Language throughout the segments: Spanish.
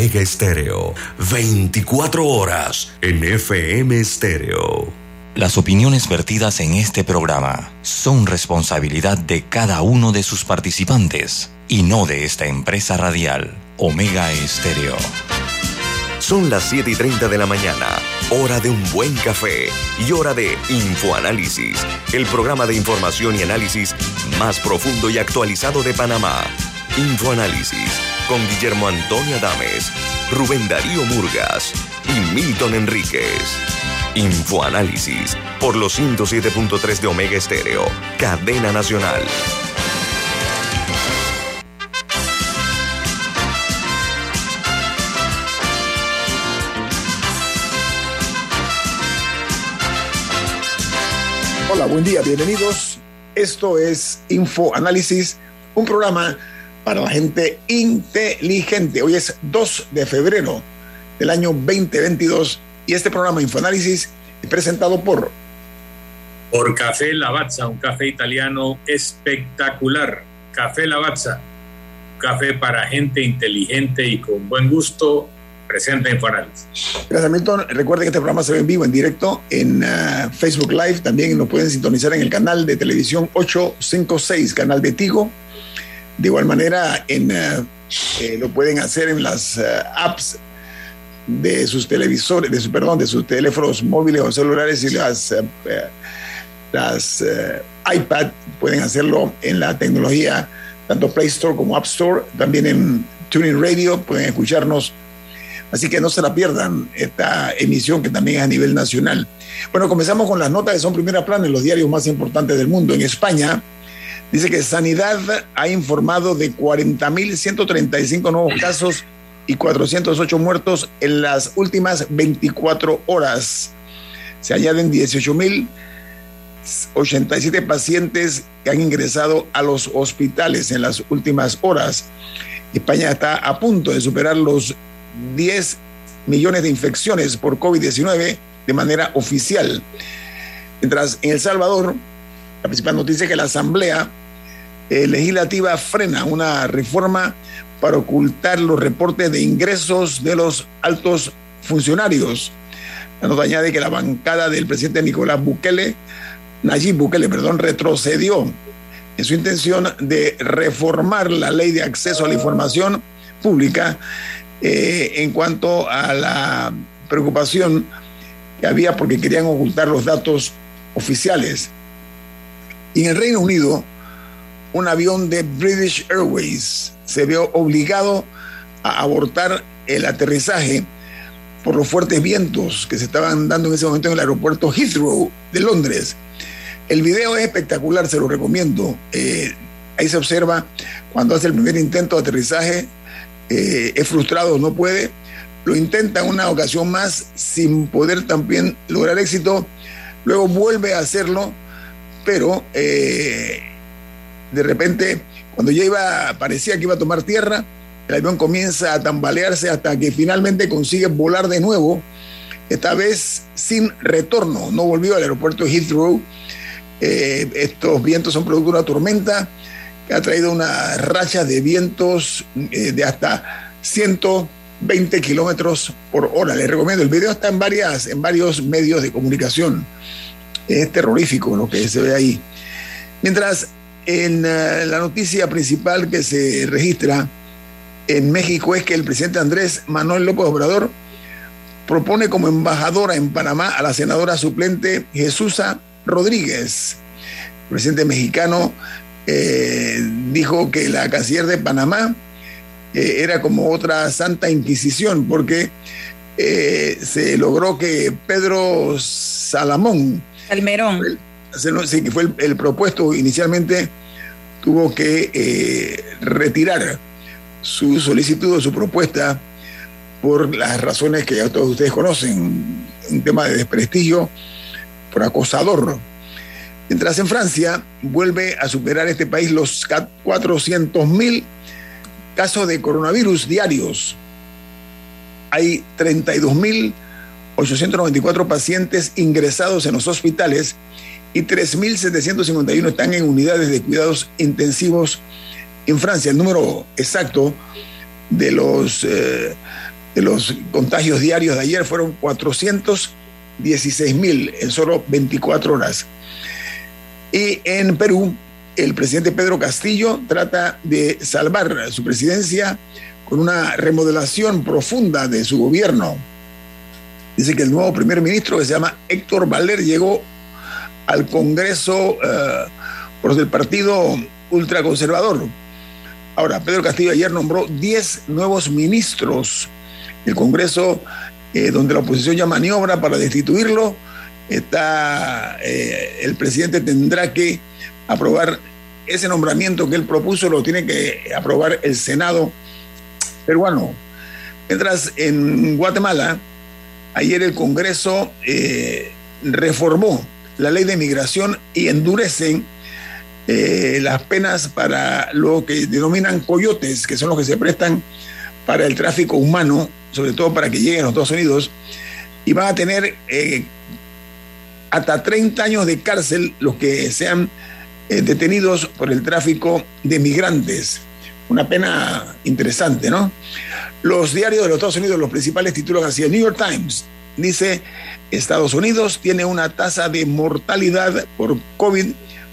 Omega Estéreo. 24 horas en FM Estéreo. Las opiniones vertidas en este programa son responsabilidad de cada uno de sus participantes y no de esta empresa radial, Omega Estéreo. Son las 7 y 30 de la mañana, hora de un buen café y hora de Infoanálisis, el programa de información y análisis más profundo y actualizado de Panamá. Infoanálisis con Guillermo Antonio Adames, Rubén Darío Murgas y Milton Enríquez. Infoanálisis por los 107.3 de Omega Estéreo, cadena nacional. Hola, buen día, bienvenidos. Esto es Infoanálisis, un programa para la gente inteligente. Hoy es 2 de febrero del año 2022 y este programa Infoanálisis es presentado por... Por Café Lavazza, un café italiano espectacular. Café Lavazza, café para gente inteligente y con buen gusto, presenta Infoanálisis. Gracias, Milton. Recuerden que este programa se ve en vivo, en directo, en uh, Facebook Live. También nos pueden sintonizar en el canal de televisión 856, canal de Tigo. De igual manera, en, uh, eh, lo pueden hacer en las uh, apps de sus televisores, de su, perdón, de sus teléfonos móviles o celulares y las, las iPad pueden hacerlo en la tecnología tanto Play Store como App Store, también en Tuning Radio pueden escucharnos. Así que no se la pierdan esta emisión que también es a nivel nacional. Bueno, comenzamos con las notas que son primera plana en los diarios más importantes del mundo. En España, dice que Sanidad ha informado de 40.135 nuevos casos y 408 muertos en las últimas 24 horas. Se añaden 18.087 pacientes que han ingresado a los hospitales en las últimas horas. España está a punto de superar los 10 millones de infecciones por COVID-19 de manera oficial. Mientras en El Salvador, la principal noticia es que la Asamblea eh, Legislativa frena una reforma para ocultar los reportes de ingresos de los altos funcionarios. La nota añade que la bancada del presidente Nicolás Bukele, Nayib Bukele, perdón, retrocedió en su intención de reformar la ley de acceso a la información pública eh, en cuanto a la preocupación que había porque querían ocultar los datos oficiales. Y en el Reino Unido, un avión de British Airways se vio obligado a abortar el aterrizaje por los fuertes vientos que se estaban dando en ese momento en el aeropuerto Heathrow de Londres. El video es espectacular, se lo recomiendo. Eh, ahí se observa cuando hace el primer intento de aterrizaje, eh, es frustrado, no puede, lo intenta en una ocasión más sin poder también lograr éxito, luego vuelve a hacerlo, pero eh, de repente cuando ya iba, parecía que iba a tomar tierra, el avión comienza a tambalearse hasta que finalmente consigue volar de nuevo, esta vez sin retorno, no volvió al aeropuerto Heathrow. Eh, estos vientos son producto de una tormenta que ha traído una racha de vientos eh, de hasta 120 kilómetros por hora. Les recomiendo, el video está en, varias, en varios medios de comunicación. Es terrorífico lo que se ve ahí. Mientras en uh, la noticia principal que se registra en México es que el presidente Andrés Manuel López Obrador propone como embajadora en Panamá a la senadora suplente Jesusa Rodríguez. El presidente mexicano eh, dijo que la canciller de Panamá eh, era como otra santa inquisición porque eh, se logró que Pedro Salamón, Salmerón, sí, que fue el, propuesto inicialmente, tuvo que eh, retirar su solicitud o su propuesta por las razones que ya todos ustedes conocen, un tema de desprestigio por acosador. Mientras en Francia vuelve a superar este país los 400 mil casos de coronavirus diarios. Hay 32 mil 894 pacientes ingresados en los hospitales y 3.751 están en unidades de cuidados intensivos en Francia. El número exacto de los eh, de los contagios diarios de ayer fueron 416 mil en solo 24 horas. Y en Perú, el presidente Pedro Castillo trata de salvar su presidencia con una remodelación profunda de su gobierno. Dice que el nuevo primer ministro, que se llama Héctor Valer, llegó al Congreso eh, por el partido ultraconservador. Ahora, Pedro Castillo ayer nombró 10 nuevos ministros. El Congreso, eh, donde la oposición ya maniobra para destituirlo, está, eh, el presidente tendrá que aprobar ese nombramiento que él propuso, lo tiene que aprobar el Senado peruano. Mientras en Guatemala, ayer el Congreso reformó la ley de migración y endurecen eh, las penas para lo que denominan coyotes, que son los que se prestan para el tráfico humano, sobre todo para que lleguen a los Estados Unidos, y van a tener eh, hasta 30 años de cárcel los que sean detenidos por el tráfico de migrantes una pena interesante, ¿no? Los diarios de los Estados Unidos, los principales títulos así, el New York Times dice, Estados Unidos tiene una tasa de mortalidad por COVID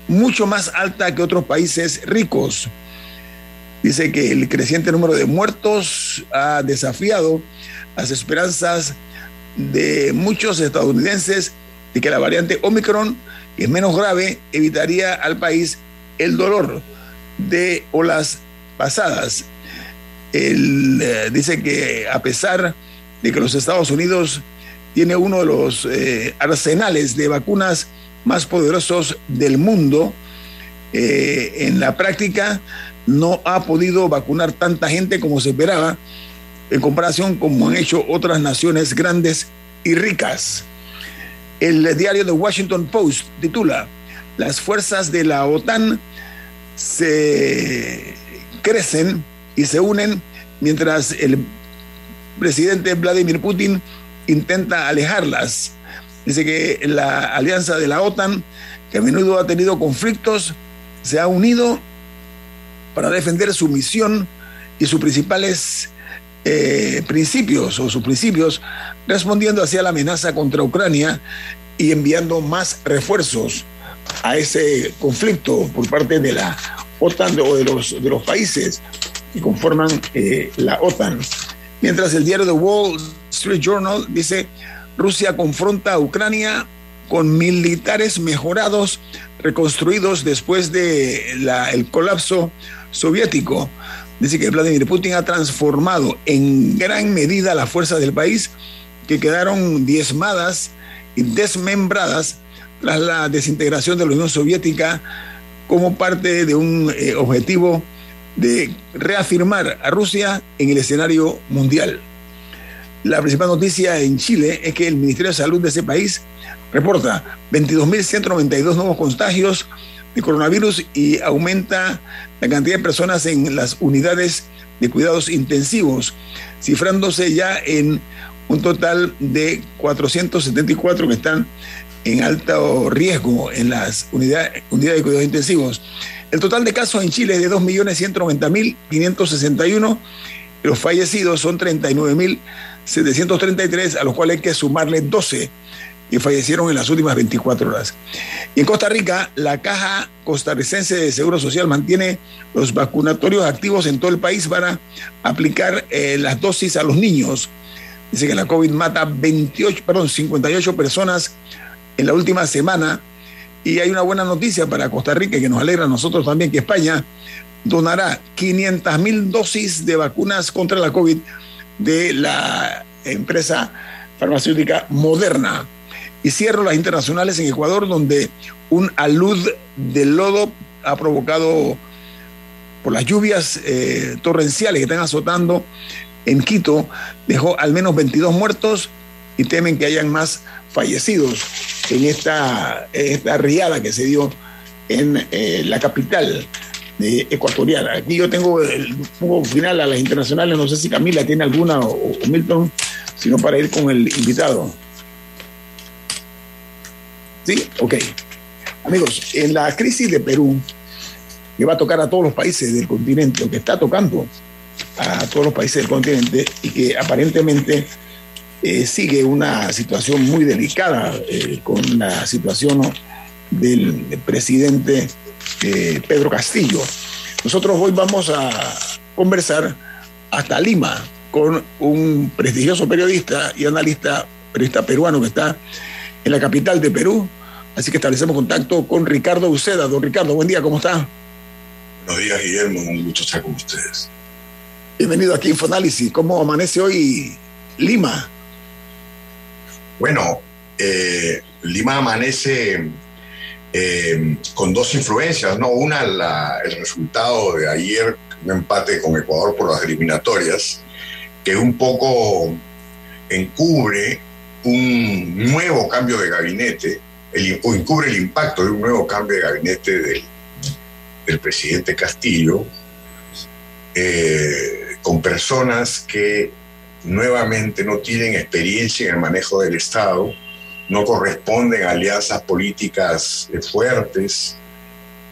mucho más alta que otros países ricos. Dice que el creciente número de muertos ha desafiado las esperanzas de muchos estadounidenses de que la variante Omicron, que es menos grave, evitaría al país el dolor de olas pasadas. Eh, dice que a pesar de que los Estados Unidos tiene uno de los eh, arsenales de vacunas más poderosos del mundo, eh, en la práctica no ha podido vacunar tanta gente como se esperaba en comparación como han hecho otras naciones grandes y ricas. El diario The Washington Post titula, Las fuerzas de la OTAN se crecen y se unen mientras el presidente Vladimir Putin intenta alejarlas. Dice que la alianza de la OTAN, que a menudo ha tenido conflictos, se ha unido para defender su misión y sus principales eh, principios o sus principios, respondiendo hacia la amenaza contra Ucrania y enviando más refuerzos a ese conflicto por parte de la OTAN o de los, de los países que conforman eh, la OTAN. Mientras el diario The Wall Street Journal dice, Rusia confronta a Ucrania con militares mejorados, reconstruidos después del el colapso soviético. Dice que Vladimir Putin ha transformado en gran medida las fuerzas del país que quedaron diezmadas y desmembradas tras la desintegración de la Unión Soviética como parte de un eh, objetivo de reafirmar a Rusia en el escenario mundial. La principal noticia en Chile es que el Ministerio de Salud de ese país reporta 22.192 nuevos contagios de coronavirus y aumenta la cantidad de personas en las unidades de cuidados intensivos, cifrándose ya en un total de 474 que están en alto riesgo en las unidades, unidades de cuidados intensivos. El total de casos en Chile es de 2.190.561. Los fallecidos son 39.733, a los cuales hay que sumarle 12 que fallecieron en las últimas 24 horas. Y en Costa Rica, la Caja Costarricense de Seguro Social mantiene los vacunatorios activos en todo el país para aplicar eh, las dosis a los niños. Dice que la COVID mata 28, perdón, 58 personas en la última semana. Y hay una buena noticia para Costa Rica que nos alegra a nosotros también, que España donará 500 mil dosis de vacunas contra la COVID de la empresa farmacéutica Moderna. Y cierro las internacionales en Ecuador, donde un alud de lodo ha provocado por las lluvias eh, torrenciales que están azotando en Quito, dejó al menos 22 muertos y temen que hayan más fallecidos en esta, esta riada que se dio en eh, la capital ecuatoriana. Aquí yo tengo el punto final a las internacionales, no sé si Camila tiene alguna o, Milton, sino para ir con el invitado. ¿Sí? Ok. Amigos, en la crisis de Perú, que va a tocar a todos los países del continente, o que está tocando, a todos los países del continente y que aparentemente eh, sigue una situación muy delicada eh, con la situación del presidente eh, Pedro Castillo. Nosotros hoy vamos a conversar hasta Lima con un prestigioso periodista y analista, periodista peruano que está en la capital de Perú. Así que establecemos contacto con Ricardo Uceda. Don Ricardo, buen día, ¿cómo está? Buenos días, Guillermo. Un gusto estar con ustedes. Bienvenido aquí a Infoanálisis. ¿Cómo amanece hoy Lima? Bueno, eh, Lima amanece eh, con dos influencias, ¿no? Una, el resultado de ayer, un empate con Ecuador por las eliminatorias, que un poco encubre un nuevo cambio de gabinete, o encubre el impacto de un nuevo cambio de gabinete del, del presidente Castillo, eh, con personas que nuevamente no tienen experiencia en el manejo del Estado, no corresponden a alianzas políticas fuertes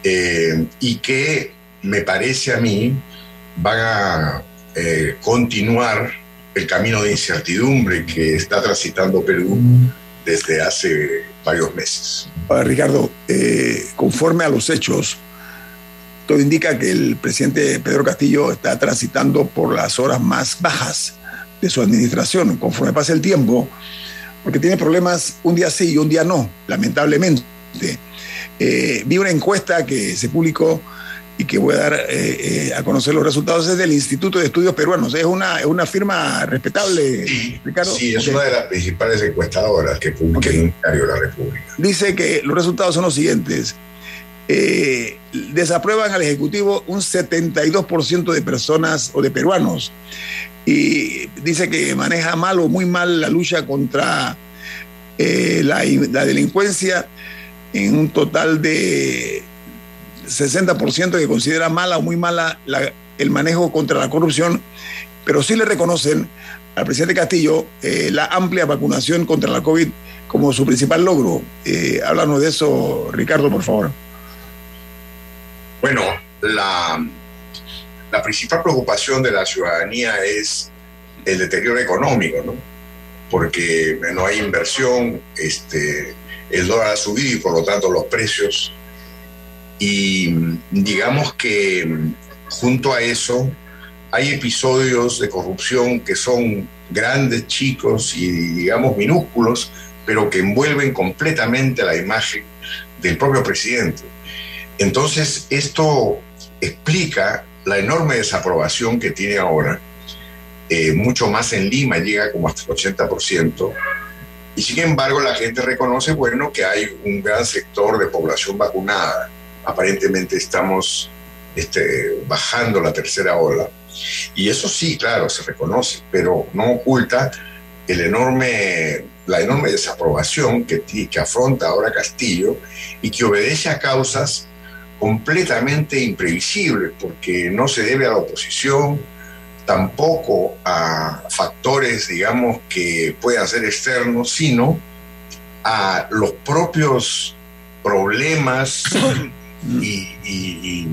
eh, y que me parece a mí van a eh, continuar el camino de incertidumbre que está transitando Perú desde hace varios meses. Ricardo, eh, conforme a los hechos, todo indica que el presidente Pedro Castillo está transitando por las horas más bajas de su administración. Conforme pasa el tiempo, porque tiene problemas un día sí y un día no, lamentablemente. Eh, vi una encuesta que se publicó y que voy a dar eh, eh, a conocer los resultados, es del Instituto de Estudios Peruanos. Es una, es una firma respetable, Ricardo. Sí, es una de las principales encuestadoras que publica el Diario de la República. Dice que los resultados son los siguientes. desaprueban al Ejecutivo un 72% de personas o de peruanos y dice que maneja mal o muy mal la lucha contra eh, la, delincuencia en un total de 60% que considera mala o muy mala el manejo contra la corrupción, pero sí le reconocen al presidente Castillo eh, la amplia vacunación contra la COVID como su principal logro. Eh, háblanos de eso, Ricardo, por favor. Bueno, la, la principal preocupación de la ciudadanía es el deterioro económico, ¿no? Porque no hay inversión, este, el dólar ha subido y por lo tanto los precios. Y digamos que junto a eso hay episodios de corrupción que son grandes, chicos y digamos minúsculos, pero que envuelven completamente la imagen del propio presidente. Entonces, esto explica la enorme desaprobación que tiene ahora, eh, mucho más en Lima, llega como hasta el 80%, y sin embargo la gente reconoce, bueno, que hay un gran sector de población vacunada. Aparentemente estamos este, bajando la tercera ola. Y eso sí, claro, se reconoce, pero no oculta el enorme, la enorme desaprobación que, que afronta ahora Castillo y que obedece a causas completamente imprevisible, porque no se debe a la oposición, tampoco a factores, digamos, que puedan ser externos, sino a los propios problemas y,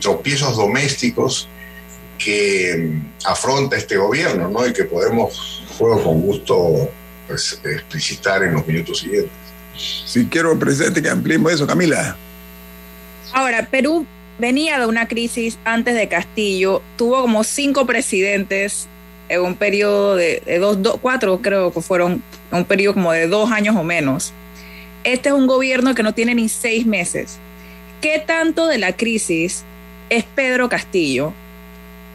tropiezos domésticos que afronta este gobierno, ¿no? Y que podemos, juego con gusto, pues, explicitar en los minutos siguientes. Si quiero, presidente, que ampliemos eso, Camila. Ahora, Perú venía de una crisis antes de Castillo, tuvo como cinco presidentes en un periodo de, dos, cuatro creo que fueron, un periodo como de dos años o menos. Este es un gobierno que no tiene ni seis meses. ¿Qué tanto de la crisis es Pedro Castillo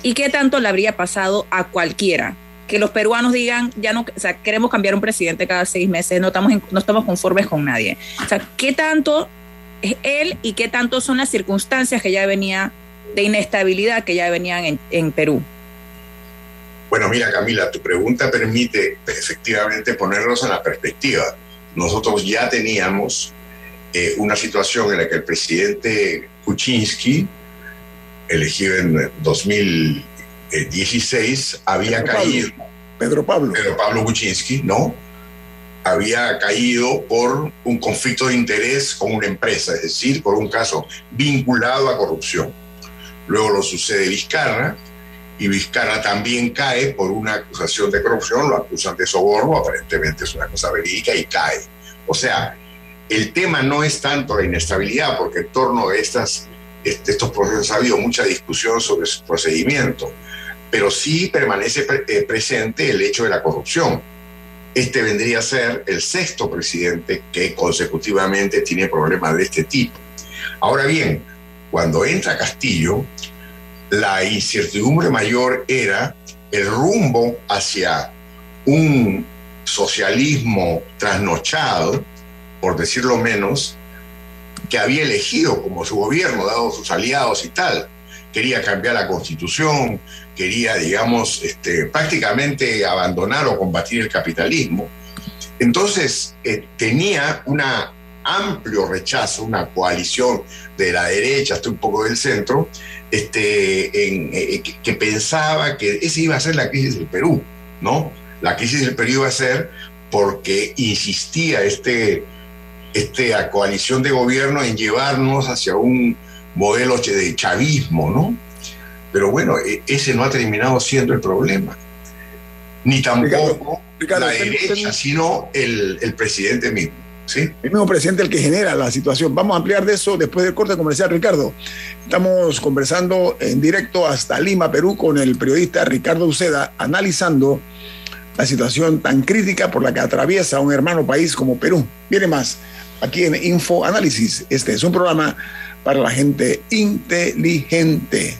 y qué tanto le habría pasado a cualquiera? Que los peruanos digan, ya no, o sea, queremos cambiar un presidente cada seis meses, no estamos, no estamos conformes con nadie. O sea, ¿qué tanto es él y qué tanto son las circunstancias que ya venía de inestabilidad que ya venían en, Perú. Bueno, mira Camila, tu pregunta permite efectivamente ponernos en la perspectiva. Nosotros ya teníamos eh, una situación en la que el presidente Kuczynski, elegido en 2016, había caído. Pedro Pablo. Pedro Pablo Kuczynski, ¿no? Había caído por un conflicto de interés con una empresa, es decir, por un caso vinculado a corrupción. Luego lo sucede Vizcarra y Vizcarra también cae por una acusación de corrupción, lo acusan de soborno, aparentemente es una cosa verídica y cae. O sea, el tema no es tanto la inestabilidad, porque en torno a estas, este, estos procesos ha habido mucha discusión sobre su procedimiento, pero sí permanece eh, presente el hecho de la corrupción. Este vendría a ser el sexto presidente que consecutivamente tiene problemas de este tipo. Ahora bien, cuando entra Castillo, la incertidumbre mayor era el rumbo hacia un socialismo trasnochado, por decirlo menos, que había elegido como su gobierno, dado sus aliados y tal. Quería cambiar la constitución, quería, digamos, este, prácticamente abandonar o combatir el capitalismo. Entonces, eh, tenía un amplio rechazo, una coalición de la derecha hasta un poco del centro, este, eh, que, pensaba que esa iba a ser la crisis del Perú, ¿no? La crisis del Perú iba a ser porque insistía este, esta coalición de gobierno en llevarnos hacia un modelo de chavismo, ¿no? Pero bueno, e, ese no ha terminado siendo el problema. Ni tampoco la derecha, sino el, el presidente mismo. El mismo presidente el que genera la situación. Vamos a ampliar de eso después del corte comercial, Ricardo. Estamos conversando en directo hasta Lima, Perú, con el periodista Ricardo Uceda, analizando la situación tan crítica por la que atraviesa un hermano país como Perú. Viene más aquí en Info Análisis. Este es un programa para la gente inteligente.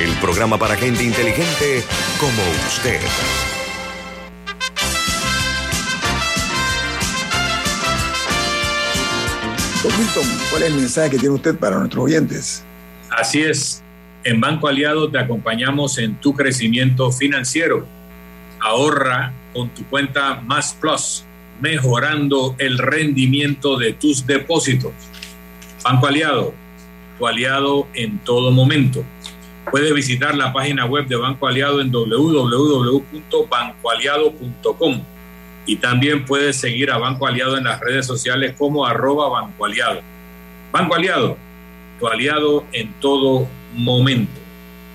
el programa para gente inteligente como usted. Don Milton, ¿cuál es el mensaje que tiene usted para nuestros oyentes? Así es. En Banco Aliado te acompañamos en tu crecimiento financiero. Ahorra con tu cuenta Más Plus, mejorando el rendimiento de tus depósitos. Banco Aliado, tu aliado en todo momento. Puedes visitar la página web de Banco Aliado en www.bancoaliado.com y también puedes seguir a Banco Aliado en las redes sociales como arroba Banco Aliado. Banco Aliado, tu aliado en todo momento.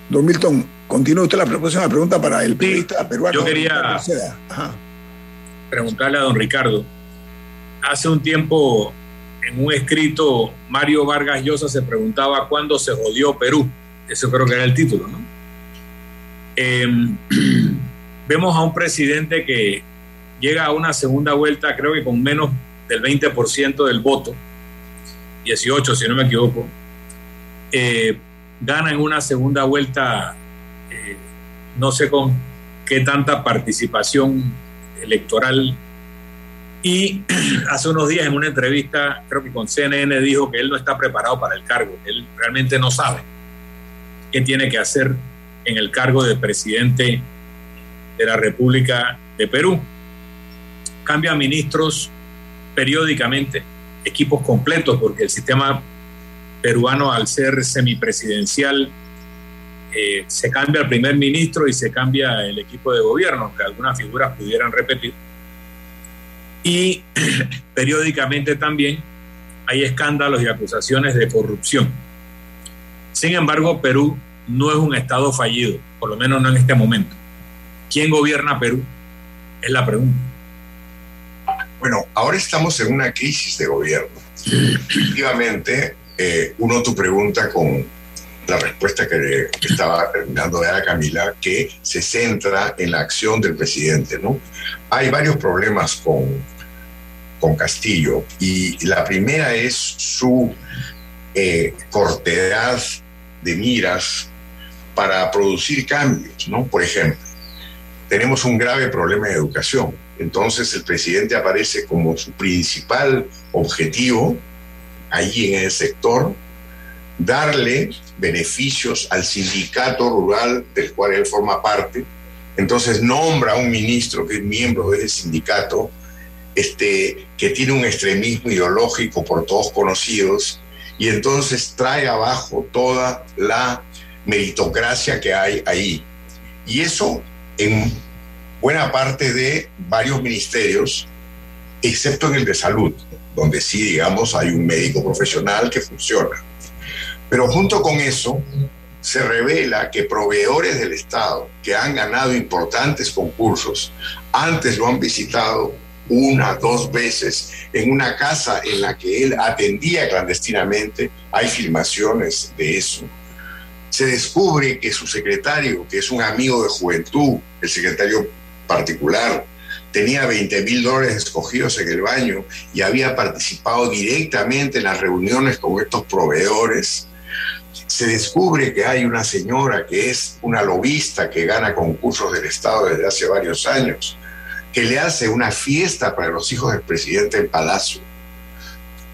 Don Milton, continúe usted la próxima pregunta para el periodista peruano. Yo quería preguntarle a don Ricardo. Hace un tiempo, en un escrito, Mario Vargas Llosa se preguntaba cuándo se jodió Perú. Eso creo que era el título, ¿no? Em, vemos a un presidente que llega a una segunda vuelta, creo que con menos del 20% del voto, 18 si no me equivoco, eh, gana en una segunda vuelta, eh, no sé con qué tanta participación electoral. Y hace unos días en una entrevista, creo que con CNN, dijo que él no está preparado para el cargo, él realmente no sabe qué tiene que hacer en el cargo de presidente de la República de Perú cambia ministros periódicamente equipos completos, porque el sistema peruano, al ser semipresidencial, eh, se cambia el primer ministro y se cambia el equipo de gobierno, que algunas figuras pudieran repetir. Y periódicamente también hay escándalos y acusaciones de corrupción. Sin embargo, Perú no es un Estado fallido, por lo menos no en este momento. ¿Quién gobierna Perú? Es la pregunta. Bueno, ahora estamos en una crisis de gobierno. Efectivamente, eh, uno tu pregunta con la respuesta que, estaba terminando de dar Camila, que se centra en la acción del presidente, ¿no? Hay varios problemas con, con Castillo y la primera es su eh, cortedad de miras para producir cambios, ¿no? Por ejemplo, tenemos un grave problema de educación. Entonces el presidente aparece como su principal objetivo allí en el sector, darle beneficios al sindicato rural del cual él forma parte. Entonces nombra a un ministro que es miembro de ese sindicato, este, que tiene un extremismo ideológico por todos conocidos, y entonces trae abajo toda la meritocracia que hay ahí. Y eso en buena parte de varios ministerios, excepto en el de salud, donde sí, digamos, hay un médico profesional que funciona. Pero junto con eso, se revela que proveedores del Estado que han ganado importantes concursos, antes lo han visitado una, dos veces en una casa en la que él atendía clandestinamente, hay filmaciones de eso. Se descubre que su secretario, que es un amigo de juventud, el secretario particular, tenía 20 mil dólares escogidos en el baño y había participado directamente en las reuniones con estos proveedores. Se descubre que hay una señora que es una lobista que gana concursos del Estado desde hace varios años, que le hace una fiesta para los hijos del presidente en Palacio.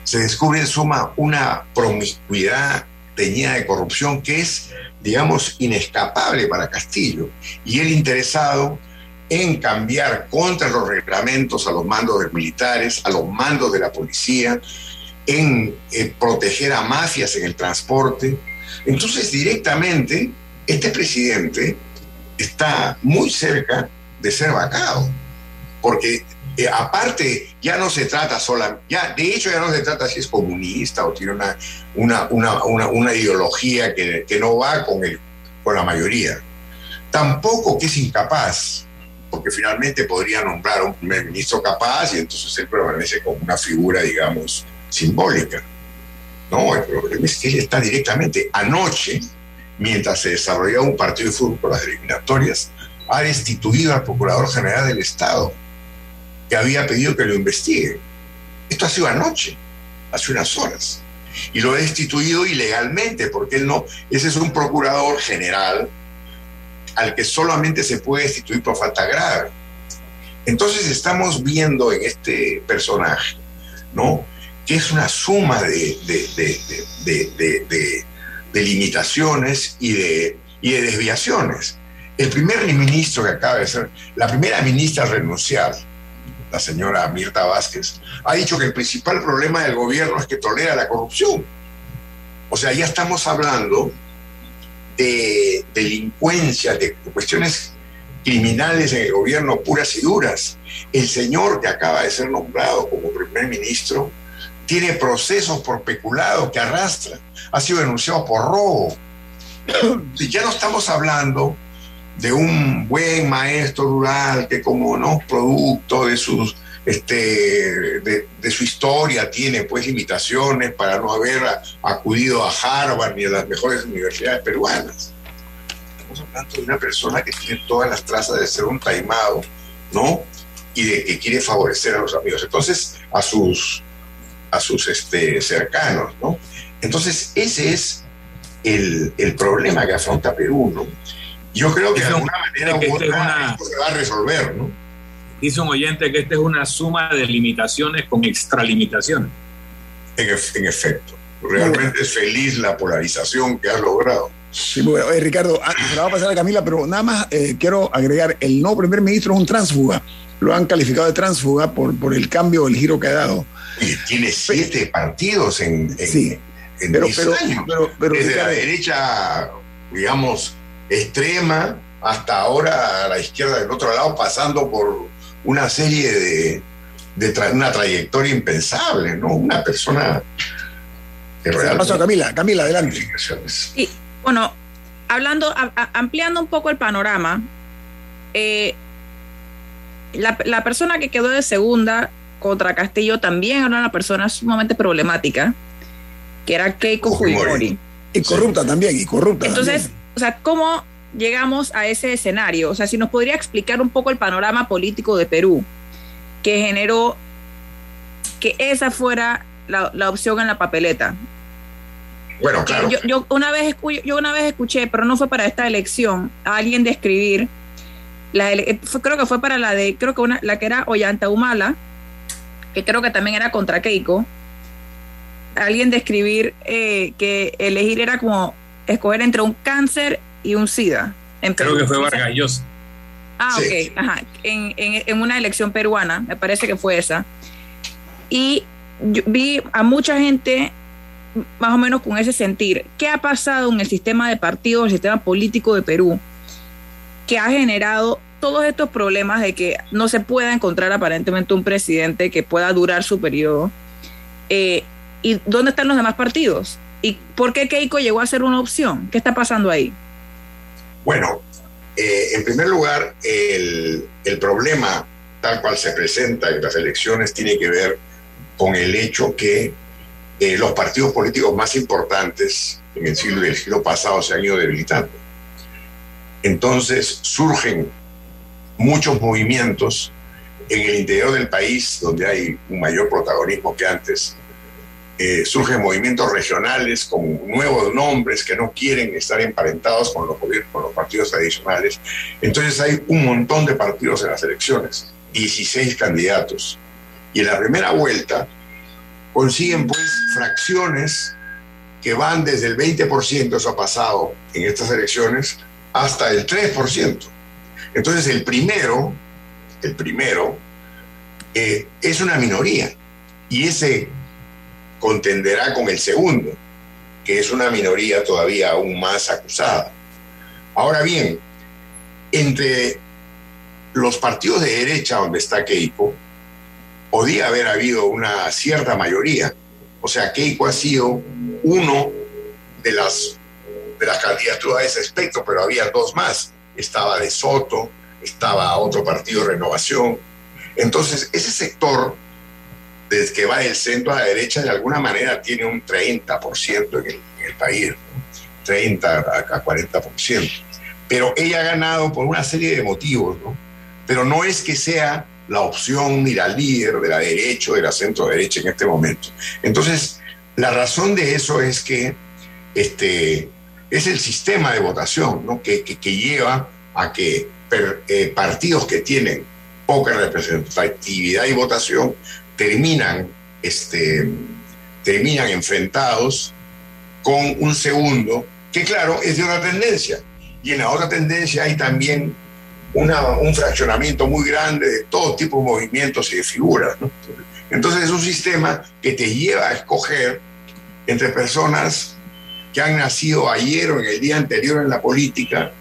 Se descubre en suma una promiscuidad teñida de corrupción que es, digamos, inescapable para Castillo. Y el interesado en cambiar contra los reglamentos a los mandos de militares, a los mandos de la policía, en eh, proteger a mafias en el transporte. Entonces, directamente, este presidente está muy cerca de ser vacado, porque eh, aparte ya no se trata sola, ya, de hecho ya no se trata si es comunista o tiene una, una, una, una ideología que, no va con, el, con la mayoría, tampoco que es incapaz porque finalmente podría nombrar un primer ministro capaz y entonces él permanece como una figura, digamos, simbólica. No, el problema es que él está directamente anoche, mientras se desarrollaba un partido de fútbol por las eliminatorias, ha destituido al Procurador General del Estado, que había pedido que lo investigue. Esto ha sido anoche, hace unas horas. Y lo ha destituido ilegalmente, porque él no, ese es un procurador general al que solamente se puede destituir por falta grave. Entonces estamos viendo en este personaje, ¿no? Que es una suma de, de, limitaciones y de, y de desviaciones. El primer ministro que acaba de ser, la primera ministra renunciar, la señora Mirta Vázquez, ha dicho que el principal problema del gobierno es que tolera la corrupción. O sea, ya estamos hablando de delincuencia, de cuestiones criminales en el gobierno puras y duras. El señor que acaba de ser nombrado como primer ministro tiene procesos por peculado que arrastra, ha sido denunciado por robo. Ya no estamos hablando de un buen maestro rural que como no producto de sus este, de, su historia tiene pues limitaciones para no haber acudido a Harvard ni a las mejores universidades peruanas. Estamos hablando de una persona que tiene todas las trazas de ser un taimado, ¿no? Y de que quiere favorecer a los amigos. Entonces, a sus, a sus este, cercanos, ¿no? Entonces, ese es el, el problema que afronta Perú, ¿no? Yo creo que de alguna manera u otra se va a resolver, ¿no? Dice un oyente que esta es una suma de limitaciones con extralimitaciones. En, en efecto, realmente es feliz la polarización que has logrado. Sí, bueno, Ricardo, ah, se la va a pasar a Camila, pero nada más eh, quiero agregar, el nuevo primer ministro es un tránsfuga, lo han calificado de tránsfuga por, por el cambio, el giro que ha dado. Y tiene siete partidos en, sí, pero, pero, Desde la derecha, digamos, extrema hasta ahora a la izquierda del otro lado, pasando por una serie de, de una trayectoria impensable, ¿no? Una persona que realmente... Paso a Camila, Camila, adelante. Y, bueno, hablando, ampliando un poco el panorama, eh, la, persona que quedó de segunda contra Castillo también era una persona sumamente problemática, que era Keiko Fujimori. Y corrupta también, y corrupta. Entonces, o sea, ¿cómo llegamos a ese escenario? O sea, si nos podría explicar un poco el panorama político de Perú, que generó que esa fuera la, opción en la papeleta. Bueno, claro. Yo, una vez, yo una vez escuché, pero no fue para esta elección, a alguien describir la, creo que fue para la de, creo que una, la que era Ollanta Humala, que creo que también era contra Keiko. Alguien describir eh, que elegir era como escoger entre un cáncer y un SIDA. creo que fue Vargas Ah, ok, ajá. En, en, una elección peruana, me parece que fue esa. Y yo vi a mucha gente más o menos con ese sentir. ¿Qué ha pasado en el sistema de partidos, el sistema político de Perú? que ha generado todos estos problemas de que no se pueda encontrar aparentemente un presidente que pueda durar su periodo. Eh, ¿Y dónde están los demás partidos? ¿Y por qué Keiko llegó a ser una opción? ¿Qué está pasando ahí? Bueno, eh, en primer lugar, el, problema tal cual se presenta en las elecciones tiene que ver con el hecho que eh, los partidos políticos más importantes en el siglo, del siglo pasado se han ido debilitando entonces surgen muchos movimientos en el interior del país, donde hay un mayor protagonismo que antes. Eh, surgen movimientos regionales con nuevos nombres que no quieren estar emparentados con los, con los partidos tradicionales. Entonces hay un montón de partidos en las elecciones, 16 candidatos. Y en la primera vuelta consiguen pues fracciones que van desde el 20%, eso ha pasado en estas elecciones, hasta el 3%. Entonces el primero, el primero, eh, es una minoría y ese contenderá con el segundo, que es una minoría todavía aún más acusada. Ahora bien, entre los partidos de derecha donde está Keiko, podía haber habido una cierta mayoría. O sea, Keiko ha sido uno de las de las candidaturas de ese aspecto, pero había dos más. Estaba de Soto, estaba otro partido, Renovación. Entonces, ese sector, desde que va del centro a la derecha, de alguna manera tiene un 30% en el, en el país, 30 a 40%. Pero ella ha ganado por una serie de motivos, ¿no? Pero no es que sea la opción ni la líder de la derecha o de la centro derecha en este momento. Entonces, la razón de eso es que este, es el sistema de votación ¿no? que, lleva a que eh, partidos que tienen poca representatividad y votación terminan, este, terminan enfrentados con un segundo que claro es de otra tendencia. Y en la otra tendencia hay también una, un fraccionamiento muy grande de todo tipo de movimientos y de figuras. Entonces es un sistema que te lleva a escoger entre personas que han nacido ayer o en el día anterior en la política,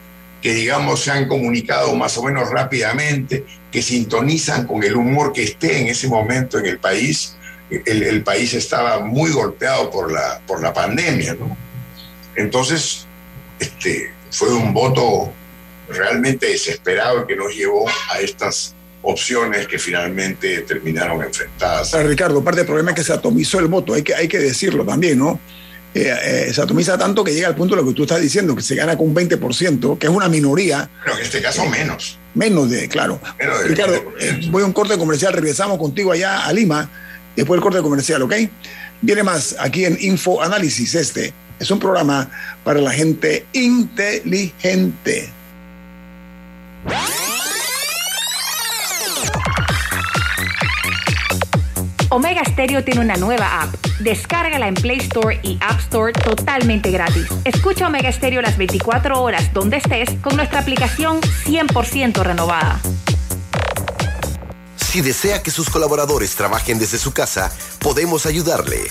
que digamos se han comunicado más o menos rápidamente, que sintonizan con el humor que esté en ese momento en el país. El, país estaba muy golpeado por la, por la pandemia, ¿no? Entonces, este, fue un voto realmente desesperado que nos llevó a estas opciones que finalmente terminaron enfrentadas. Ricardo, parte del problema es que se atomizó el voto, hay que, hay que decirlo también, ¿no? Eh, eh, se atomiza tanto que llega al punto de lo que tú estás diciendo, que se gana con un 20%, que es una minoría. Pero en este caso menos. Menos de, claro. Ricardo, eh, voy a un corte comercial, regresamos contigo allá a Lima, después del corte comercial, ¿ok? Viene más aquí en Info Análisis. Este es un programa para la gente inteligente. Omega Stereo tiene una nueva app. Descárgala en Play Store y App Store totalmente gratis. Escucha Omega Stereo las 24 horas donde estés con nuestra aplicación 100% renovada. Si desea que sus colaboradores trabajen desde su casa, podemos ayudarle.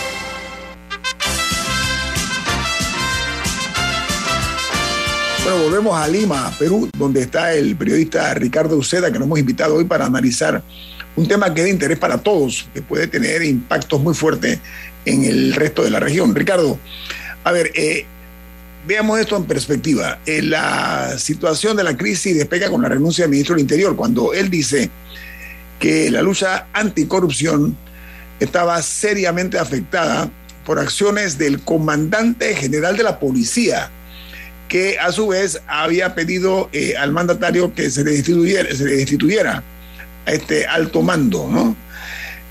Bueno, volvemos a Lima, Perú, donde está el periodista Ricardo Uceda, que nos hemos invitado hoy para analizar un tema que es de interés para todos, que puede tener impactos muy fuertes en el resto de la región. Ricardo, a ver, eh, veamos esto en perspectiva. Eh, la situación de la crisis despega con la renuncia del ministro del Interior, cuando él dice que la lucha anticorrupción estaba seriamente afectada por acciones del comandante general de la policía, que a su vez había pedido eh, al mandatario que se le destituyera, se le destituyera a este alto mando, ¿no?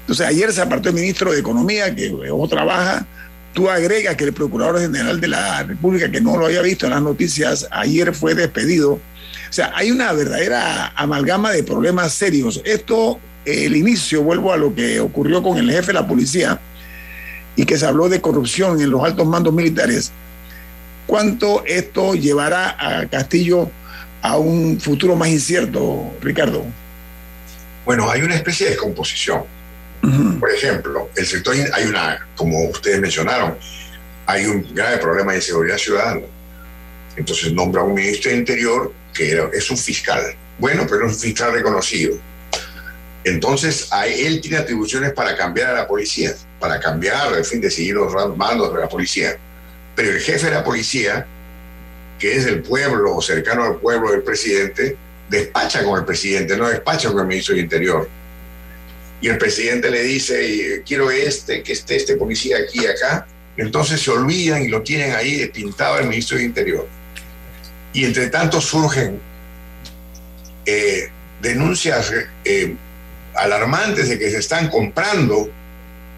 Entonces ayer se apartó el ministro de Economía, que o trabaja, tú agregas que el Procurador General de la República, que no lo había visto en las noticias, ayer fue despedido. O sea, hay una verdadera amalgama de problemas serios. Esto, el inicio, vuelvo a lo que ocurrió con el jefe de la policía y que se habló de corrupción en los altos mandos militares ¿Cuánto esto llevará a Castillo a un futuro más incierto, Ricardo? Bueno, hay una especie de descomposición. Por ejemplo, el sector, hay una, como ustedes mencionaron, hay un grave problema de seguridad ciudadana. Entonces nombra un ministro de Interior que es un fiscal. Bueno, pero es un fiscal reconocido. Entonces, él tiene atribuciones para cambiar a la policía, para cambiar, en fin, decidir los mandos de la policía pero el jefe de la policía, que es del pueblo o cercano al pueblo del presidente, despacha con el presidente, no despacha con el ministro del Interior. Y el presidente le dice, quiero este, que esté este policía aquí y acá. Entonces se olvidan y lo tienen ahí pintado el ministro del Interior. Y entre tanto surgen eh, denuncias eh, alarmantes de que se están comprando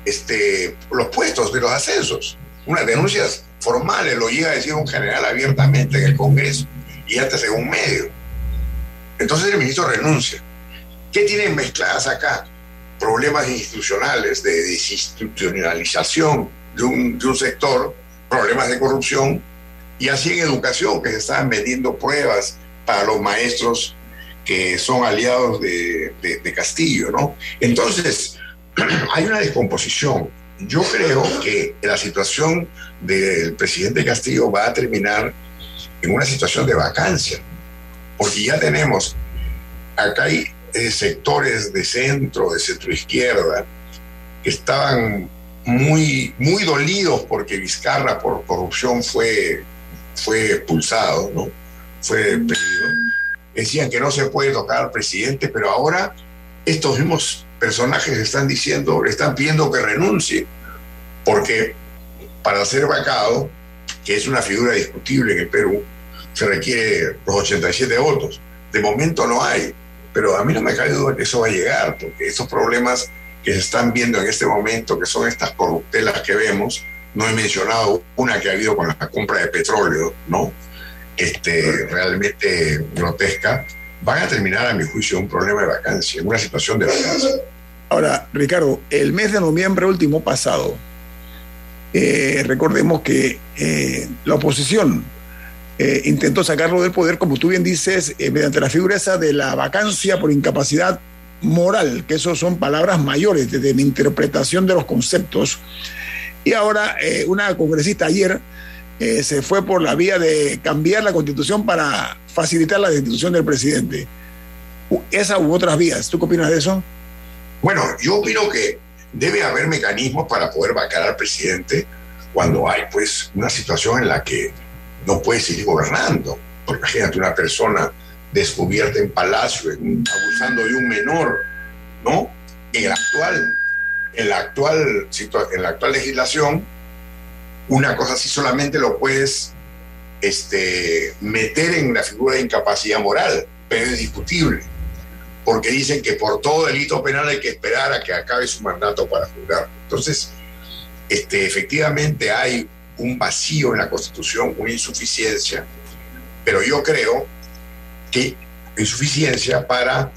este, los puestos de los ascensos. Unas denuncias formales, lo llega a decir un general abiertamente en el Congreso y antes en un medio. Entonces el ministro renuncia. ¿Qué tienen mezcladas acá? Problemas institucionales, de desinstitucionalización de un, de un sector, problemas de corrupción, y así en educación, que se están vendiendo pruebas para los maestros que son aliados de, de, de Castillo, ¿no? Entonces, hay una descomposición yo creo que la situación del presidente Castillo va a terminar en una situación de vacancia, porque ya tenemos, acá hay eh, sectores de centro, de centro izquierda, que estaban muy, muy dolidos porque Vizcarra por corrupción fue, fue expulsado, ¿no? Fue despedido. Decían que no se puede tocar al presidente, pero ahora estos mismos personajes están diciendo, le están pidiendo que renuncie, porque para ser vacado, que es una figura discutible en Perú, se requiere los 87 votos. De momento no hay, pero a mí no me cae duda que eso va a llegar, porque esos problemas que se están viendo en este momento, que son estas corruptelas que vemos, no he mencionado una que ha habido con la compra de petróleo, ¿no? Este, realmente grotesca, van a terminar, a mi juicio, un problema de vacancia, una situación de vacancia. Ahora, Ricardo, el mes de noviembre último pasado, eh, recordemos que eh, la oposición eh, intentó sacarlo del poder, como tú bien dices, mediante la figura de la vacancia por incapacidad moral, que eso son palabras mayores desde mi interpretación de los conceptos. Y ahora una congresista ayer se fue por la vía de cambiar la constitución para facilitar la destitución del presidente. Esa u otras vías. ¿Tú qué opinas de eso? Bueno, yo opino que debe haber mecanismos para poder vacar al presidente cuando hay pues una situación en la que no puede seguir gobernando. Porque imagínate una persona descubierta en palacio, abusando de un menor, ¿no? En la actual, en la actual, en la actual legislación, una cosa así solamente lo puedes este, meter en la figura de incapacidad moral, pero es discutible porque dicen que por todo delito penal hay que esperar a que acabe su mandato para juzgar. Entonces, este, efectivamente hay un vacío en la Constitución, una insuficiencia, pero yo creo que insuficiencia para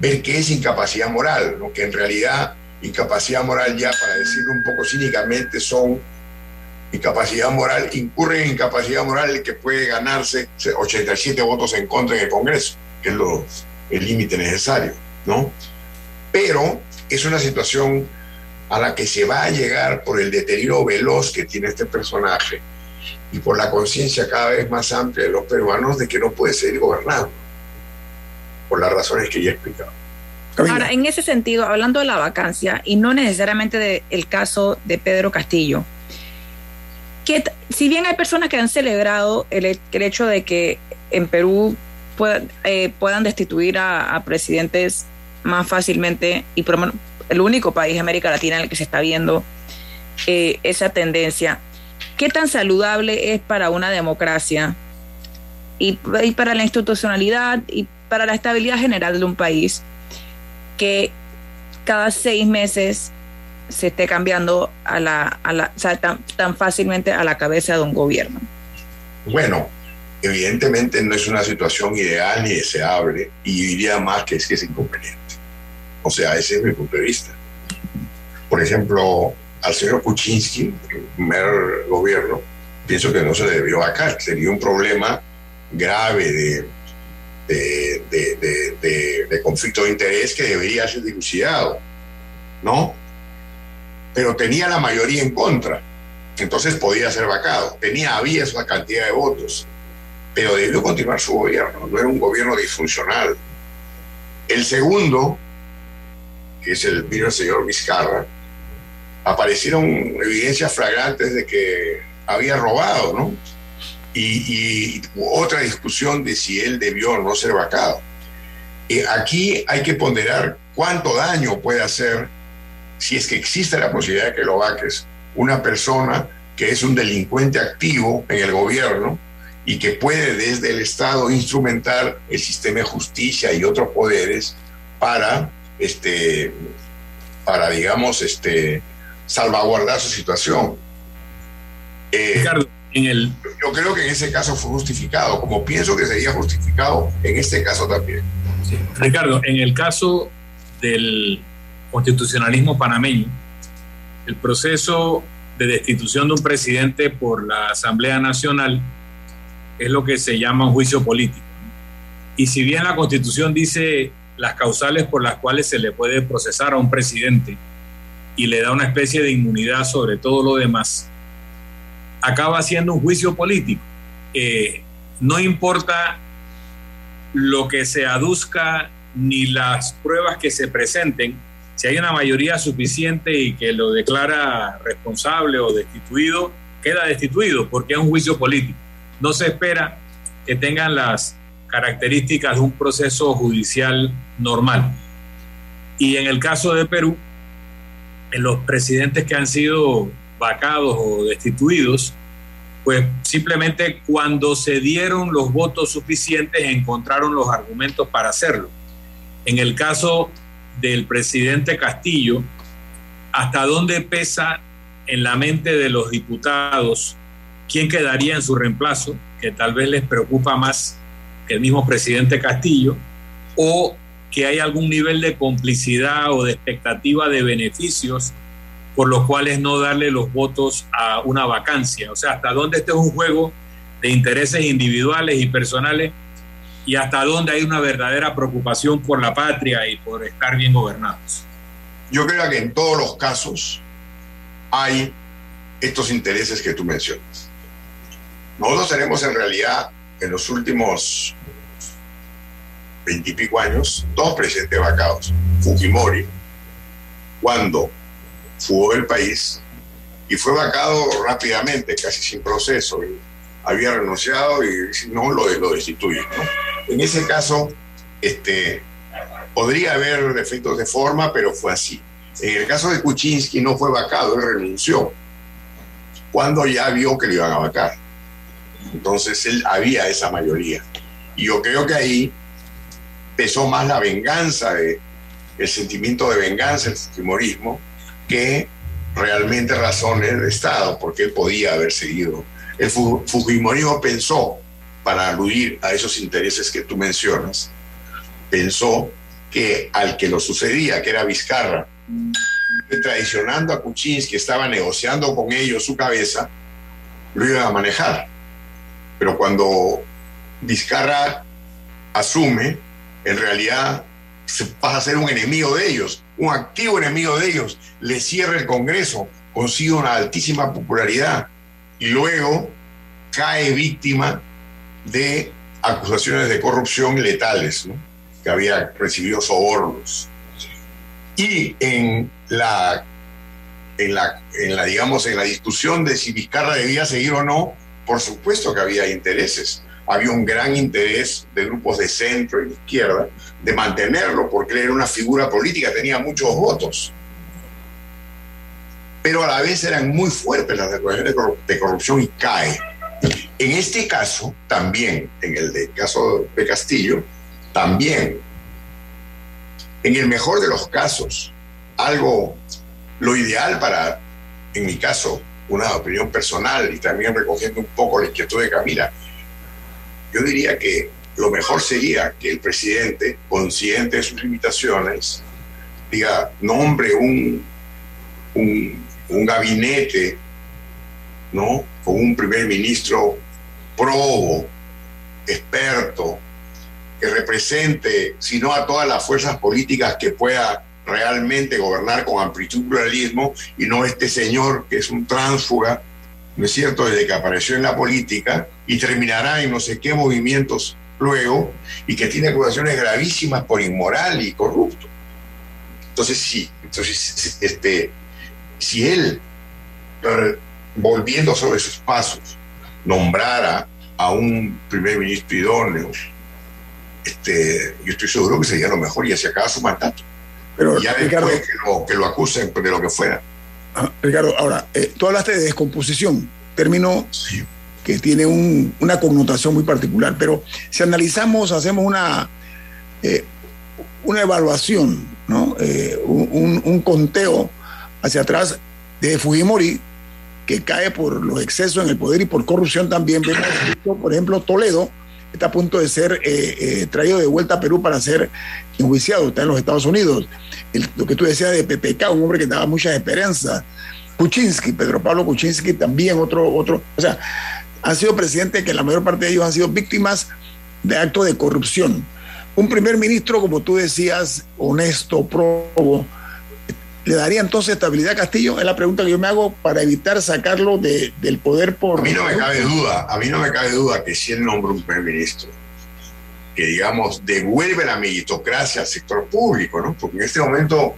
ver qué es incapacidad moral, lo que en realidad incapacidad moral ya, para decirlo un poco cínicamente, son incapacidad moral, incurre en incapacidad moral el que puede ganarse 87 votos en contra en el Congreso, que es lo, el límite necesario, ¿no? Pero es una situación a la que se va a llegar por el deterioro veloz que tiene este personaje y por la conciencia cada vez más amplia de los peruanos de que no puede seguir gobernando, por las razones que ya he explicado. Ahora, en ese sentido, hablando de la vacancia y no necesariamente del caso de Pedro Castillo, que si bien hay personas que han celebrado el, hecho de que en Perú eh, puedan destituir a, presidentes más fácilmente y por, el único país de América Latina en el que se está viendo eh, esa tendencia, ¿qué tan saludable es para una democracia y, y para la institucionalidad y para la estabilidad general de un país que cada seis meses se esté cambiando a la, a la tan, tan fácilmente a la cabeza de un gobierno? Bueno, evidentemente no es una situación ideal ni deseable y diría más que es que es inconveniente. O sea, ese es mi punto de vista. Por ejemplo, al señor Kuczynski, primer gobierno, pienso que no se le debió vacar, sería un problema grave de, de, de, conflicto de interés que debería ser dilucidado, ¿no? Pero tenía la mayoría en contra, entonces podía ser vacado, tenía, había esa cantidad de votos, pero debió continuar su gobierno, no era un gobierno disfuncional. El segundo, que es el, señor Vizcarra, aparecieron evidencias flagrantes de que había robado, ¿no? Y, otra discusión de si él debió o no ser vacado. Y aquí hay que ponderar cuánto daño puede hacer, si es que existe la posibilidad de que lo vaques, una persona que es un delincuente activo en el gobierno y que puede desde el Estado instrumentar el sistema de justicia y otros poderes para este, para, digamos, este, salvaguardar su situación. Eh, Ricardo, en el... Yo creo que en ese caso fue justificado, como pienso que sería justificado en este caso también. Ricardo, en el caso del constitucionalismo panameño, el proceso de destitución de un presidente por la Asamblea Nacional es lo que se llama un juicio político. Y si bien la constitución dice las causales por las cuales se le puede procesar a un presidente y le da una especie de inmunidad sobre todo lo demás, acaba siendo un juicio político. Eh, no importa lo que se aduzca ni las pruebas que se presenten, si hay una mayoría suficiente y que lo declara responsable o destituido, queda destituido porque es un juicio político. No se espera que tengan las características de un proceso judicial normal. Y en el caso de Perú, en los presidentes que han sido vacados o destituidos, pues simplemente cuando se dieron los votos suficientes encontraron los argumentos para hacerlo. En el caso del presidente Castillo, ¿hasta dónde pesa en la mente de los diputados quién quedaría en su reemplazo? Que tal vez les preocupa más que el mismo presidente Castillo, o que hay algún nivel de complicidad o de expectativa de beneficios por los cuales no darle los votos a una vacancia. O sea, hasta dónde este es un juego de intereses individuales y personales y hasta dónde hay una verdadera preocupación por la patria y por estar bien gobernados. Yo creo que en todos los casos hay estos intereses que tú mencionas. Nosotros tenemos en realidad en los últimos veintipico años dos presidentes vacados. Fujimori, cuando fugó el país y fue vacado rápidamente, casi sin proceso. había renunciado y no lo, lo destituye. En ese caso, este, podría haber defectos de forma, pero fue así. En el caso de Kuczynski no fue vacado, él renunció cuando ya vio que le iban a vacar. Entonces él había esa mayoría. Y yo creo que ahí pesó más la venganza, el sentimiento de venganza, el fujimorismo, que realmente razones de Estado, porque él podía haber seguido. El Fujimorismo pensó, para aludir a esos intereses que tú mencionas, pensó que al que lo sucedía, que era Vizcarra, traicionando a Kuczynski, estaba negociando con ellos su cabeza, lo iba a manejar. Pero cuando Vizcarra asume, en realidad se pasa a ser un enemigo de ellos, un activo enemigo de ellos, le cierra el Congreso, consigue una altísima popularidad y luego cae víctima de acusaciones de corrupción letales, que había recibido sobornos. Y en la, en la, en la, digamos, en la discusión de si Vizcarra debía seguir o no, por supuesto que había intereses. Había un gran interés de grupos de centro y de izquierda de mantenerlo, porque era una figura política, tenía muchos votos. Pero a la vez eran muy fuertes las declaraciones de corrupción y cae. En este caso, también, en el de caso de Castillo, también, en el mejor de los casos, algo, lo ideal para, en mi caso, una opinión personal y también recogiendo un poco la inquietud de Camila, yo diría que lo mejor sería que el presidente, consciente de sus limitaciones, diga, nombre un, un, gabinete, ¿no? Con un primer ministro probo, experto, que represente, si no a todas las fuerzas políticas que pueda realmente gobernar con amplitud pluralismo y no este señor que es un tránsfuga, ¿no es cierto?, desde que apareció en la política y terminará en no sé qué movimientos luego y que tiene acusaciones gravísimas por inmoral y corrupto. Entonces sí, entonces este, si él, volviendo sobre sus pasos, nombrara a un primer ministro idóneo, este, yo estoy seguro que sería lo mejor y se acaba su mandato. Pero ya Ricardo, que lo, que lo acusen de lo que fuera. Ah, Ricardo, ahora, eh, tú hablaste de descomposición, término que tiene una connotación muy particular, pero si analizamos, hacemos una, eh, una evaluación, ¿no? Eh, un, un, conteo hacia atrás de Fujimori, que cae por los excesos en el poder y por corrupción también. Vemos, por ejemplo, Toledo está a punto de ser eh, traído de vuelta a Perú para ser enjuiciado, está en los Estados Unidos. lo que tú decías de PPK, un hombre que daba muchas esperanzas. Kuczynski, Pedro Pablo Kuczynski, también otro, otro, o sea, han sido presidentes que la mayor parte de ellos han sido víctimas de actos de corrupción. Un primer ministro, como tú decías, honesto, probo, ¿le daría entonces estabilidad a Castillo? Es la pregunta que yo me hago para evitar sacarlo del poder por... A mí no me cabe duda, a mí no me cabe duda que si él nombra un primer ministro, que digamos devuelve la meritocracia al sector público, ¿no? Porque en este momento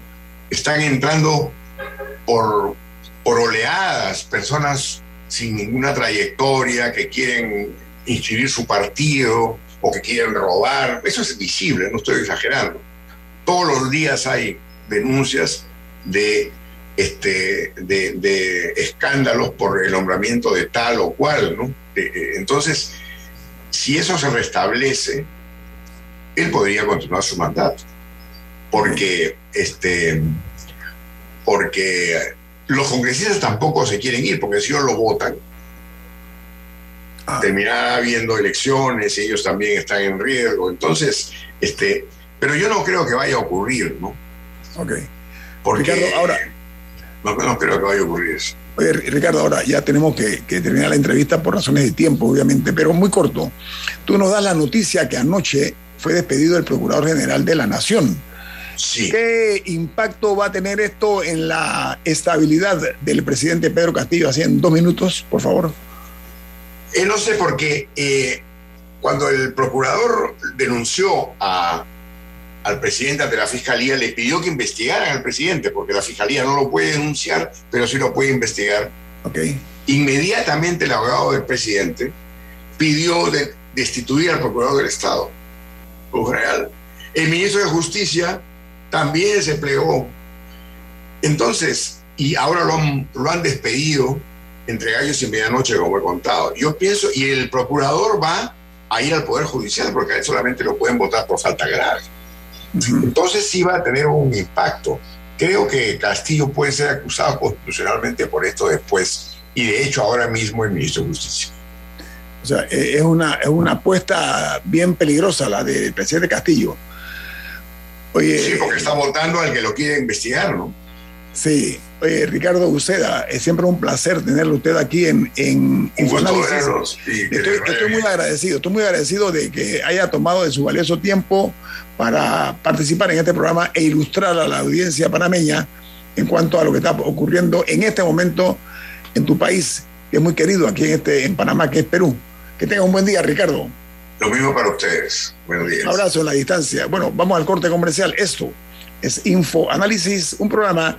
están entrando por, por oleadas personas sin ninguna trayectoria, que quieren inscribir su partido o que quieren robar. Eso es visible, no estoy exagerando. Todos los días hay denuncias de, este, de, escándalos por el nombramiento de tal o cual. ¿no? Entonces, si eso se restablece, él podría continuar su mandato. Porque, este, porque los congresistas tampoco se quieren ir, porque si no lo votan, ah. terminará habiendo elecciones y ellos también están en riesgo. Entonces, este, pero yo no creo que vaya a ocurrir, ¿no? Ok. Porque Ricardo, ahora. No, creo que vaya a ocurrir eso. Oye, Ricardo, ahora ya tenemos que, que, terminar la entrevista por razones de tiempo, obviamente, pero muy corto. Tú nos das la noticia que anoche fue despedido el Procurador General de la Nación. ¿Qué impacto va a tener esto en la estabilidad del presidente Pedro Castillo? Así en dos minutos, por favor. Eh, no sé por qué. Eh, cuando el procurador denunció al presidente ante la fiscalía, le pidió que investigaran al presidente, porque la fiscalía no lo puede denunciar, pero sí lo puede investigar. Okay. Inmediatamente el abogado del presidente pidió destituir al procurador del Estado, general. El ministro de Justicia también se plegó. Entonces, y ahora lo han, lo han despedido entre gallos y medianoche, como he contado. Yo pienso, y el procurador va a ir al Poder Judicial, porque solamente lo pueden votar por falta grave. Entonces sí va a tener un impacto. Creo que Castillo puede ser acusado constitucionalmente por esto después y de hecho ahora mismo el ministro de Justicia. O sea, eh, es una, es una apuesta bien peligrosa la del presidente Castillo. Oye, sí, porque está votando al que lo quiere investigar, ¿no? Sí. Oye, Ricardo Uceda, es siempre un placer tenerlo usted aquí en, en Infoanálisis. estoy, estoy, muy agradecido, estoy muy agradecido de que haya tomado de su valioso tiempo para participar en este programa e ilustrar a la audiencia panameña en cuanto a lo que está ocurriendo en este momento en tu país, que es muy querido aquí en, este, en Panamá, que es Perú. Que tenga un buen día, Ricardo. Lo mismo para ustedes. Buenos días. Un abrazo en la distancia. Bueno, vamos al corte comercial. Esto es Info Análisis, un programa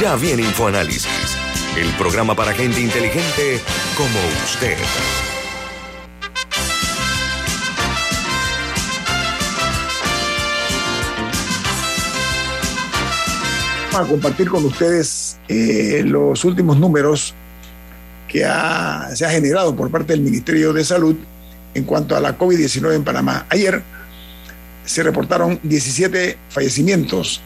Ya viene InfoAnálisis, el programa para gente inteligente como usted. Vamos a compartir con ustedes eh, los últimos números que se ha generado por parte del Ministerio de Salud en cuanto a la COVID-19 en Panamá. Ayer se reportaron 17 fallecimientos,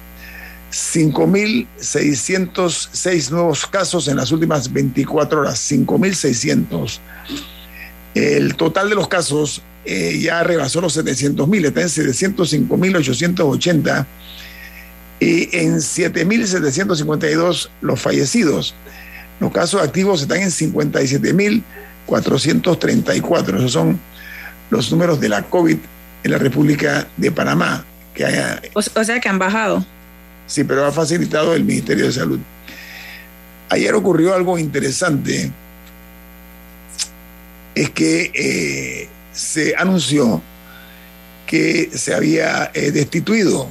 5.606 nuevos casos en las últimas 24 horas, 5.600. El total de los casos eh, ya rebasó los 700.000, está en 705.880 y en 7.752 los fallecidos. Los casos activos están en 57.434. Esos son los números de la COVID en la República de Panamá. Que haya, o, sea que han bajado. Sí, pero ha facilitado el Ministerio de Salud. Ayer ocurrió algo interesante. Es que eh, se anunció que se había eh, destituido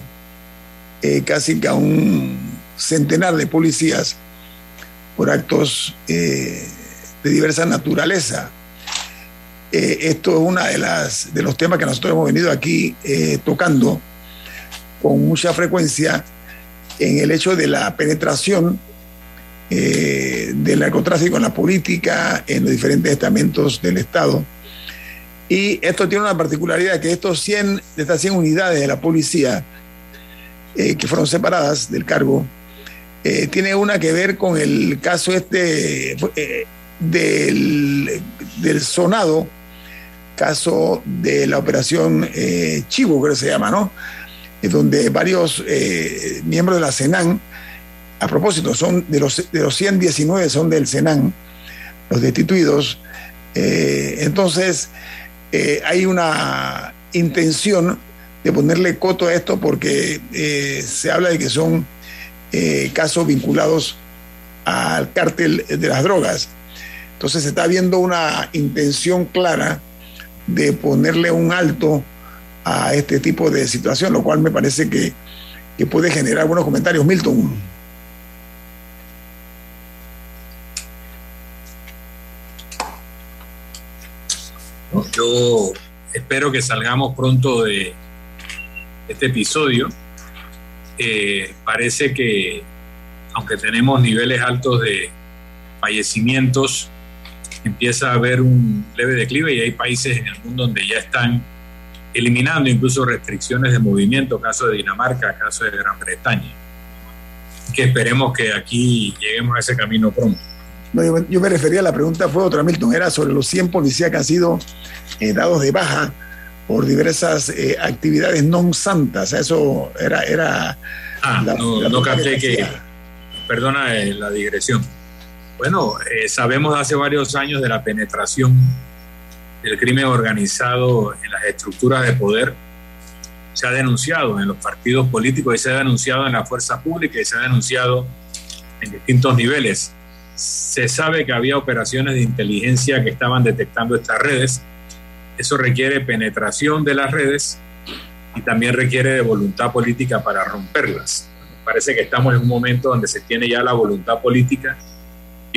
eh, casi que a un centenar de policías por actos de diversa naturaleza. Esto es uno de, de los temas que nosotros hemos venido aquí tocando con mucha frecuencia en el hecho de la penetración del narcotráfico en la política, en los diferentes estamentos del Estado. Y esto tiene una particularidad que estos 100, de estas 100 unidades de la policía que fueron separadas del cargo, eh, tiene una que ver con el caso este eh, del, sonado caso de la operación eh, Chivo, creo que se llama, ¿no? Donde varios miembros de la Senan, a propósito, son de los, de los 119 son del Senan, los destituidos. entonces, hay una intención de ponerle coto a esto porque se habla de que son eh, casos vinculados al cártel de las drogas. Entonces se está viendo una intención clara de ponerle un alto a este tipo de situación, lo cual me parece que, que puede generar buenos comentarios. Milton. Yo espero que salgamos pronto de este episodio eh, parece que, aunque tenemos niveles altos de fallecimientos, empieza a haber un leve declive y hay países en el mundo donde ya están eliminando incluso restricciones de movimiento, caso de Dinamarca, caso de Gran Bretaña. Que esperemos que aquí lleguemos a ese camino pronto. yo, me refería a la pregunta, fue otra, Milton, era sobre los 100 policías que han sido eh, dados de baja por diversas eh, actividades non santas. Eso era... era ah, no, no capté que... Perdona eh, la digresión. Bueno, sabemos hace varios años de la penetración del crimen organizado en las estructuras de poder. Se ha denunciado en los partidos políticos y se ha denunciado en la fuerza pública y se ha denunciado en distintos niveles. Se sabe que había operaciones de inteligencia que estaban detectando estas redes eso requiere penetración de las redes y también requiere de voluntad política para romperlas. Parece que estamos en un momento donde se tiene ya la voluntad política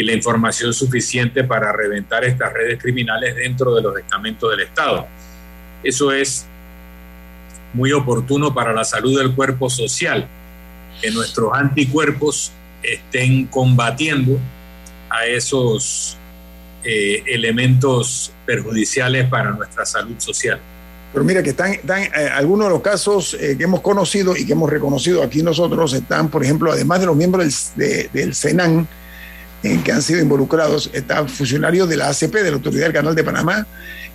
y la información suficiente para reventar estas redes criminales dentro de los estamentos del Estado. Eso es muy oportuno para la salud del cuerpo social, que nuestros anticuerpos estén combatiendo a esos eh, elementos perjudiciales para nuestra salud social. Pero mira que están, eh, algunos de los casos eh, que hemos conocido y que hemos reconocido aquí nosotros están, por ejemplo, además de los miembros del, del CENAN que han sido involucrados, están funcionarios de la ACP, de la Autoridad del Canal de Panamá,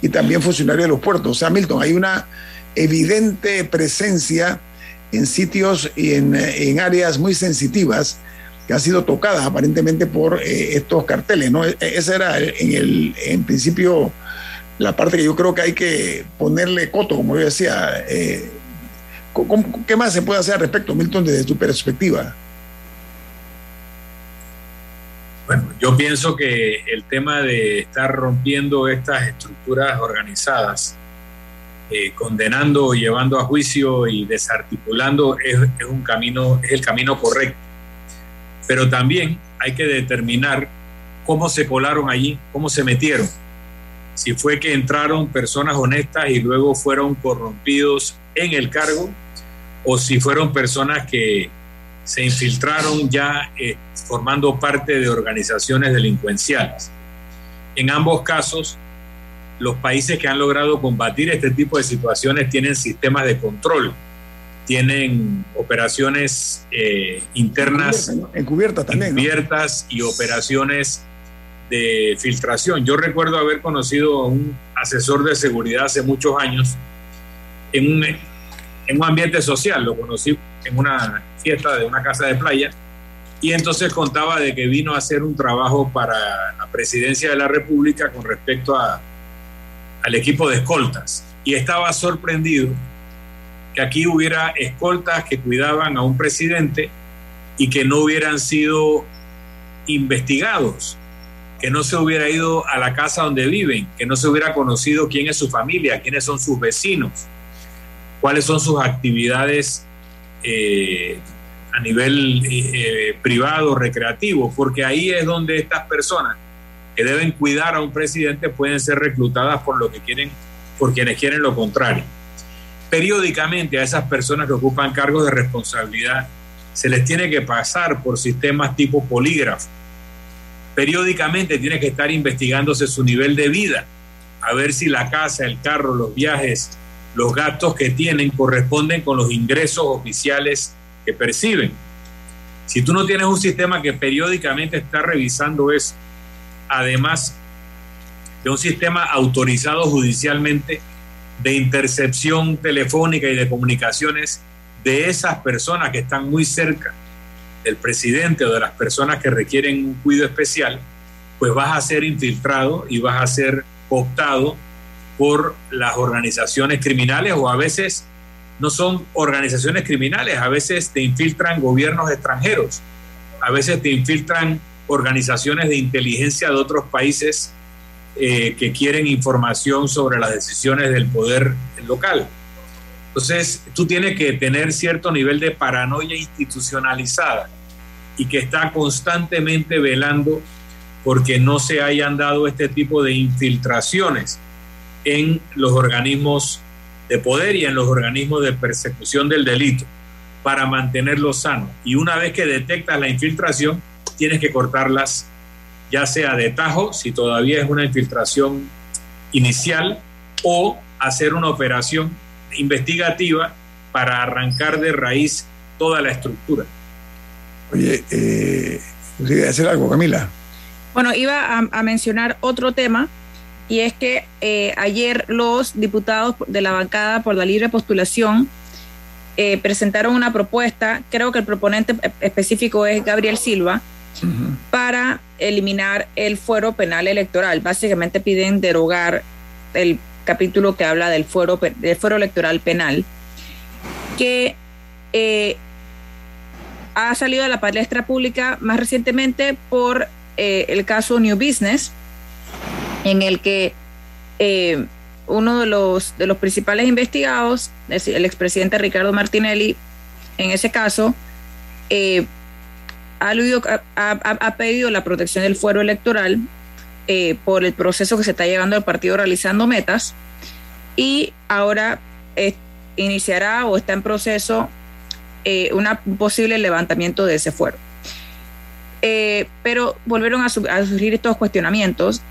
y también funcionarios de los puertos. O sea, Milton, hay una evidente presencia en sitios y en, áreas muy sensitivas que han sido tocadas aparentemente por eh, estos carteles. ¿no? E, esa era en, el, en principio la parte que yo creo que hay que ponerle coto, como yo decía. Eh, ¿Qué más se puede hacer al respecto, Milton, desde tu perspectiva? Bueno, yo pienso que el tema de estar rompiendo estas estructuras organizadas eh, condenando, llevando a juicio y desarticulando es, un camino, es el camino correcto. Pero también hay que determinar cómo se colaron allí, cómo se metieron. Si fue que entraron personas honestas y luego fueron corrompidos en el cargo, o si fueron personas que se infiltraron ya eh, formando parte de organizaciones delincuenciales. En ambos casos, los países que han logrado combatir este tipo de situaciones tienen sistemas de control, tienen operaciones eh, internas encubiertas también, y operaciones de filtración. Yo recuerdo haber conocido a un asesor de seguridad hace muchos años en un, en un ambiente social, lo conocí en una fiesta de una casa de playa y entonces contaba de que vino a hacer un trabajo para la presidencia de la República con respecto a al equipo de escoltas. Y estaba sorprendido que aquí hubiera escoltas que cuidaban a un presidente y que no hubieran sido investigados, que no se hubiera ido a la casa donde viven, que no se hubiera conocido quién es su familia, quiénes son sus vecinos, cuáles son sus actividades eh, a nivel eh, privado, recreativo, porque ahí es donde estas personas que deben cuidar a un presidente pueden ser reclutadas por lo que quieren, por quienes quieren lo contrario. Periódicamente a esas personas que ocupan cargos de responsabilidad se les tiene que pasar por sistemas tipo polígrafo. Periódicamente tiene que estar investigándose su nivel de vida, a ver si la casa, el carro, los viajes, los gastos que tienen corresponden con los ingresos oficiales que perciben. Si tú no tienes un sistema que periódicamente está revisando eso, además de un sistema autorizado judicialmente de intercepción telefónica y de comunicaciones de esas personas que están muy cerca del presidente o de las personas que requieren un cuidado especial, pues vas a ser infiltrado y vas a ser optado por las organizaciones criminales o a veces no son organizaciones criminales, a veces te infiltran gobiernos extranjeros, a veces te infiltran organizaciones de inteligencia de otros países eh, que quieren información sobre las decisiones del poder local. Entonces, tú tienes que tener cierto nivel de paranoia institucionalizada y que está constantemente velando porque no se hayan dado este tipo de infiltraciones en los organismos de poder y en los organismos de persecución del delito para mantenerlo sano. Y una vez que detectas la infiltración, tienes que cortarlas ya sea de tajo, si todavía es una infiltración inicial, o hacer una operación investigativa para arrancar de raíz toda la estructura. Oye, eh, hacer algo, Camila? Bueno, iba a, mencionar otro tema y es que eh, ayer los diputados de la bancada por la libre postulación eh, presentaron una propuesta, creo que el proponente específico es Gabriel Silva, para eliminar el fuero penal electoral. Básicamente piden derogar el capítulo que habla del fuero, del fuero electoral penal, que eh, ha salido a la palestra pública más recientemente por el caso New Business, en el que eh, uno de los, de los principales investigados, el expresidente Ricardo Martinelli, en ese caso, eh, ha, pedido la protección del fuero electoral eh, por el proceso que se está llevando al partido realizando metas y ahora iniciará o está en proceso eh, un posible levantamiento de ese fuero. pero volvieron a surgir estos cuestionamientos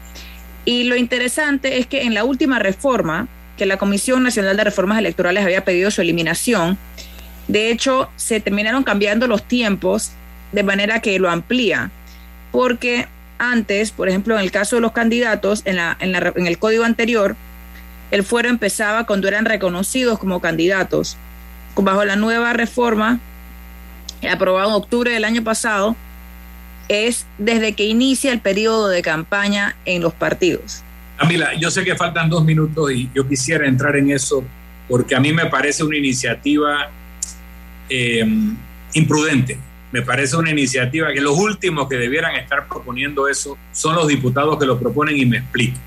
y lo interesante es que en la última reforma, que la Comisión Nacional de Reformas Electorales había pedido su eliminación, de hecho se terminaron cambiando los tiempos de manera que lo amplía, porque antes, por ejemplo, en el caso de los candidatos, en, el código anterior, el fuero empezaba cuando eran reconocidos como candidatos. Bajo la nueva reforma, aprobada en octubre del año pasado, es desde que inicia el periodo de campaña en los partidos. Camila, yo sé que faltan dos minutos y yo quisiera entrar en eso porque a mí me parece una iniciativa eh, imprudente. Me parece una iniciativa que los últimos que debieran estar proponiendo eso son los diputados que lo proponen y me explico.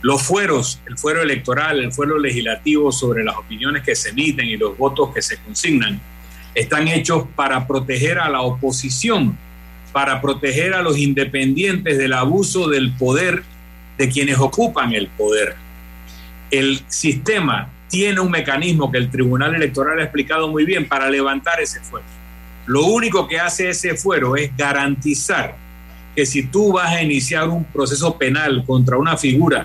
Los fueros, el fuero electoral, el fuero legislativo sobre las opiniones que se emiten y los votos que se consignan, están hechos para proteger a la oposición para proteger a los independientes del abuso del poder de quienes ocupan el poder. El sistema tiene un mecanismo que el Tribunal Electoral ha explicado muy bien para levantar ese fuero. Lo único que hace ese fuero es garantizar que si tú vas a iniciar un proceso penal contra una figura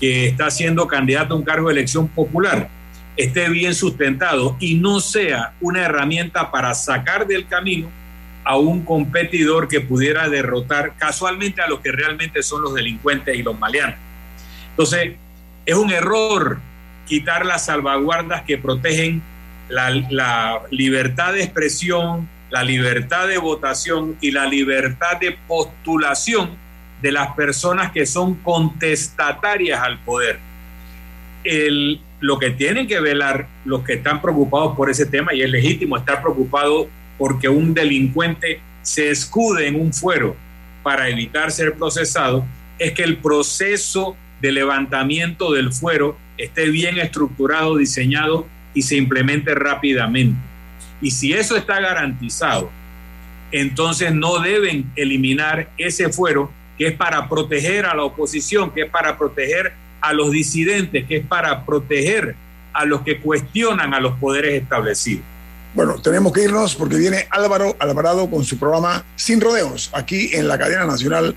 que está siendo candidato a un cargo de elección popular, esté bien sustentado y no sea una herramienta para sacar del camino a un competidor que pudiera derrotar casualmente a los que realmente son los delincuentes y los maleantes. Entonces, es un error quitar las salvaguardas que protegen la, libertad de expresión, la libertad de votación y la libertad de postulación de las personas que son contestatarias al poder. El, lo que tienen que velar los que están preocupados por ese tema, y es legítimo estar preocupado porque un delincuente se escude en un fuero para evitar ser procesado, es que el proceso de levantamiento del fuero esté bien estructurado, diseñado y se implemente rápidamente. Y si eso está garantizado, entonces no deben eliminar ese fuero que es para proteger a la oposición, que es para proteger a los disidentes, que es para proteger a los que cuestionan a los poderes establecidos. Bueno, tenemos que irnos porque viene Álvaro Alvarado con su programa Sin Rodeos, aquí en la cadena nacional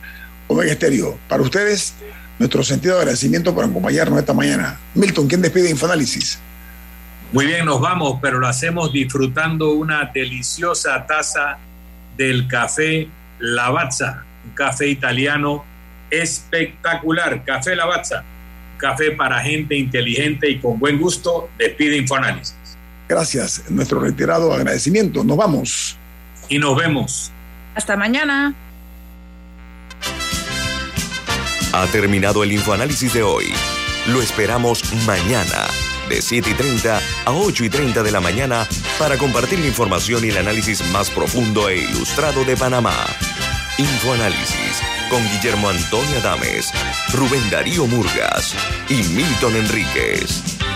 Omega Estéreo. Para ustedes, nuestro sentido de agradecimiento por acompañarnos esta mañana. Milton, ¿quién despide Infoanálisis? Muy bien, nos vamos, pero lo hacemos disfrutando una deliciosa taza del café Lavazza, un café italiano espectacular. Café Lavazza, café para gente inteligente y con buen gusto. Despide Infoanálisis. Gracias, nuestro reiterado agradecimiento. Nos vamos. Y nos vemos. Hasta mañana. Ha terminado el infoanálisis de hoy. Lo esperamos mañana, de 7 y 30 a 8 y 30 de la mañana, para compartir la información y el análisis más profundo e ilustrado de Panamá. Infoanálisis con Guillermo Antonio Adames, Rubén Darío Murgas y Milton Enríquez.